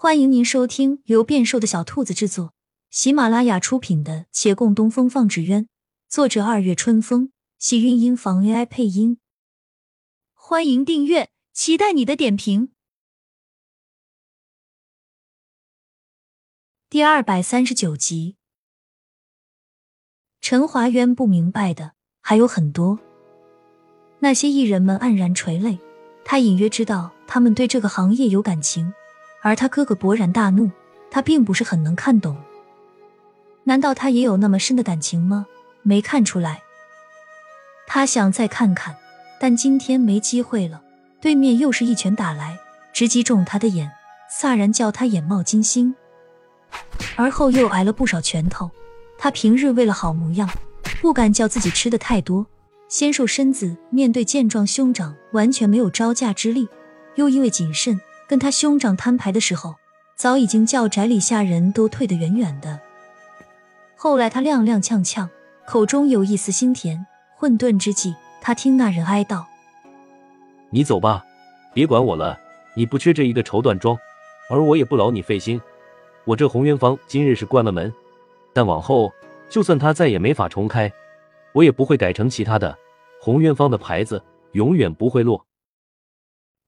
欢迎您收听由变瘦的小兔子制作、喜马拉雅出品的《且共东风放纸鸢》，作者二月春风，喜韵音房 AI 配音。欢迎订阅，期待你的点评。第二百三十九集，陈华渊不明白的还有很多。那些艺人们黯然垂泪，他隐约知道他们对这个行业有感情。而他哥哥勃然大怒，他并不是很能看懂。难道他也有那么深的感情吗？没看出来。他想再看看，但今天没机会了。对面又是一拳打来，直击中他的眼，飒然叫他眼冒金星。而后又挨了不少拳头。他平日为了好模样，不敢叫自己吃的太多，纤瘦身子面对健壮兄长完全没有招架之力，又因为谨慎。跟他兄长摊牌的时候，早已经叫宅里下人都退得远远的。后来他踉踉跄跄，口中有一丝心甜。混沌之际，他听那人哀道：“你走吧，别管我了。你不缺这一个绸缎庄，而我也不劳你费心。我这红渊坊今日是关了门，但往后就算他再也没法重开，我也不会改成其他的。红渊坊的牌子永远不会落。”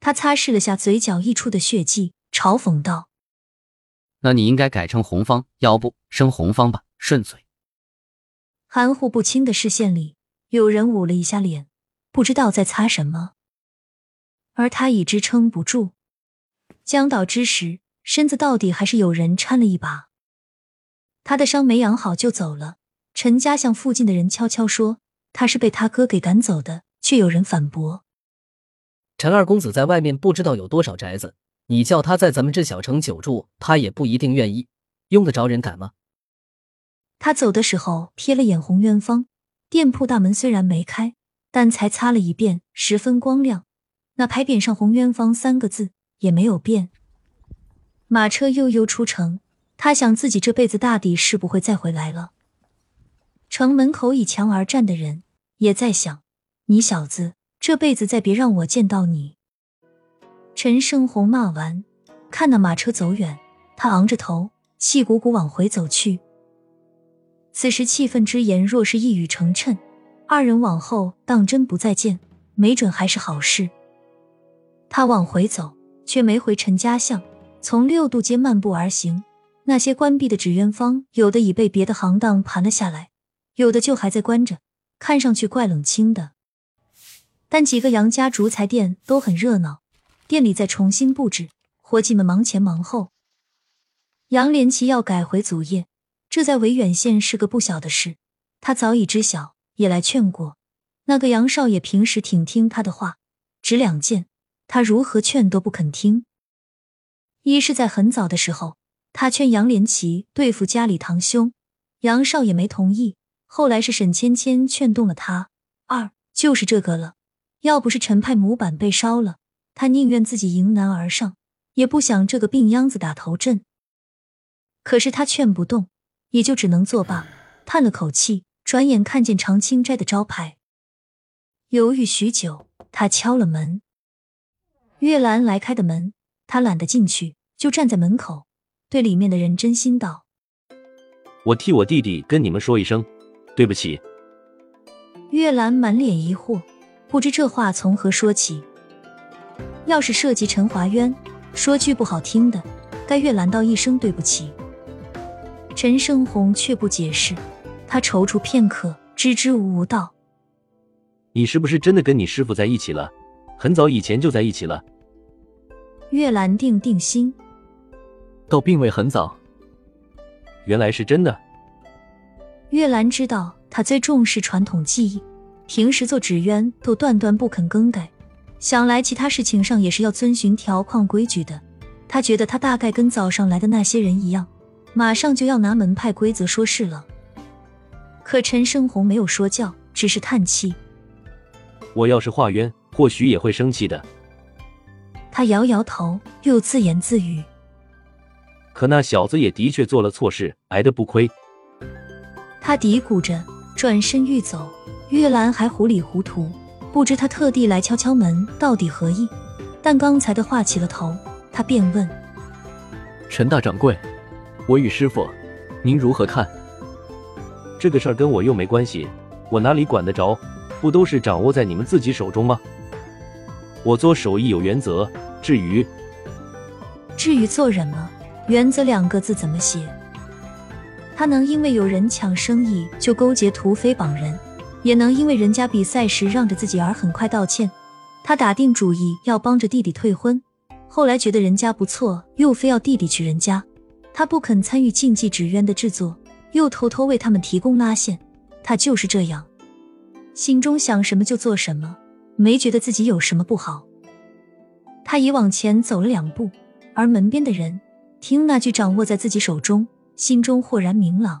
他擦拭了下嘴角溢出的血迹，嘲讽道：“那你应该改成红方，要不生红方吧，顺嘴。”含糊不清的视线里，有人捂了一下脸，不知道在擦什么。而他已支撑不住，将倒之时，身子到底还是有人搀了一把。他的伤没养好就走了。陈家向附近的人悄悄说，他是被他哥给赶走的，却有人反驳。陈二公子在外面不知道有多少宅子，你叫他在咱们这小城久住，他也不一定愿意，用得着人赶吗？他走的时候瞥了眼红渊方店铺大门，虽然没开，但才擦了一遍，十分光亮。那牌匾上“红渊坊”三个字也没有变。马车悠悠出城，他想自己这辈子大抵是不会再回来了。城门口倚墙而站的人也在想：你小子。这辈子再别让我见到你！陈胜红骂完，看那马车走远，他昂着头，气鼓鼓往回走去。此时气愤之言若是一语成谶，二人往后当真不再见，没准还是好事。他往回走，却没回陈家巷，从六渡街漫步而行。那些关闭的纸鸢坊，有的已被别的行当盘了下来，有的就还在关着，看上去怪冷清的。但几个杨家竹材店都很热闹，店里在重新布置，伙计们忙前忙后。杨连奇要改回祖业，这在维远县是个不小的事，他早已知晓，也来劝过。那个杨少爷平时挺听他的话，只两件，他如何劝都不肯听。一是在很早的时候，他劝杨连奇对付家里堂兄，杨少爷没同意。后来是沈芊芊劝动了他。二就是这个了。要不是陈派模板被烧了，他宁愿自己迎难而上，也不想这个病秧子打头阵。可是他劝不动，也就只能作罢，叹了口气，转眼看见长青斋的招牌，犹豫许久，他敲了门。月兰来开的门，他懒得进去，就站在门口，对里面的人真心道：“我替我弟弟跟你们说一声，对不起。”月兰满脸疑惑。不知这话从何说起。要是涉及陈华渊，说句不好听的，该月兰道一声对不起。陈胜红却不解释，他踌躇片刻，支支吾吾道：“你是不是真的跟你师傅在一起了？很早以前就在一起了？”月兰定定心，倒并未很早。原来是真的。月兰知道他最重视传统技艺。平时做纸鸢都断断不肯更改，想来其他事情上也是要遵循条框规矩的。他觉得他大概跟早上来的那些人一样，马上就要拿门派规则说事了。可陈生红没有说教，只是叹气。我要是化冤，或许也会生气的。他摇摇头，又自言自语：“可那小子也的确做了错事，挨得不亏。”他嘀咕着，转身欲走。月兰还糊里糊涂，不知他特地来敲敲门到底何意。但刚才的话起了头，他便问：“陈大掌柜，我与师傅，您如何看？这个事儿跟我又没关系，我哪里管得着？不都是掌握在你们自己手中吗？我做手艺有原则，至于至于做人吗？原则两个字怎么写？他能因为有人抢生意就勾结土匪绑人，也能因为人家比赛时让着自己而很快道歉。他打定主意要帮着弟弟退婚，后来觉得人家不错，又非要弟弟娶人家。他不肯参与禁忌纸鸢的制作，又偷偷为他们提供拉线。他就是这样，心中想什么就做什么，没觉得自己有什么不好。他已往前走了两步，而门边的人听那句“掌握在自己手中”，心中豁然明朗。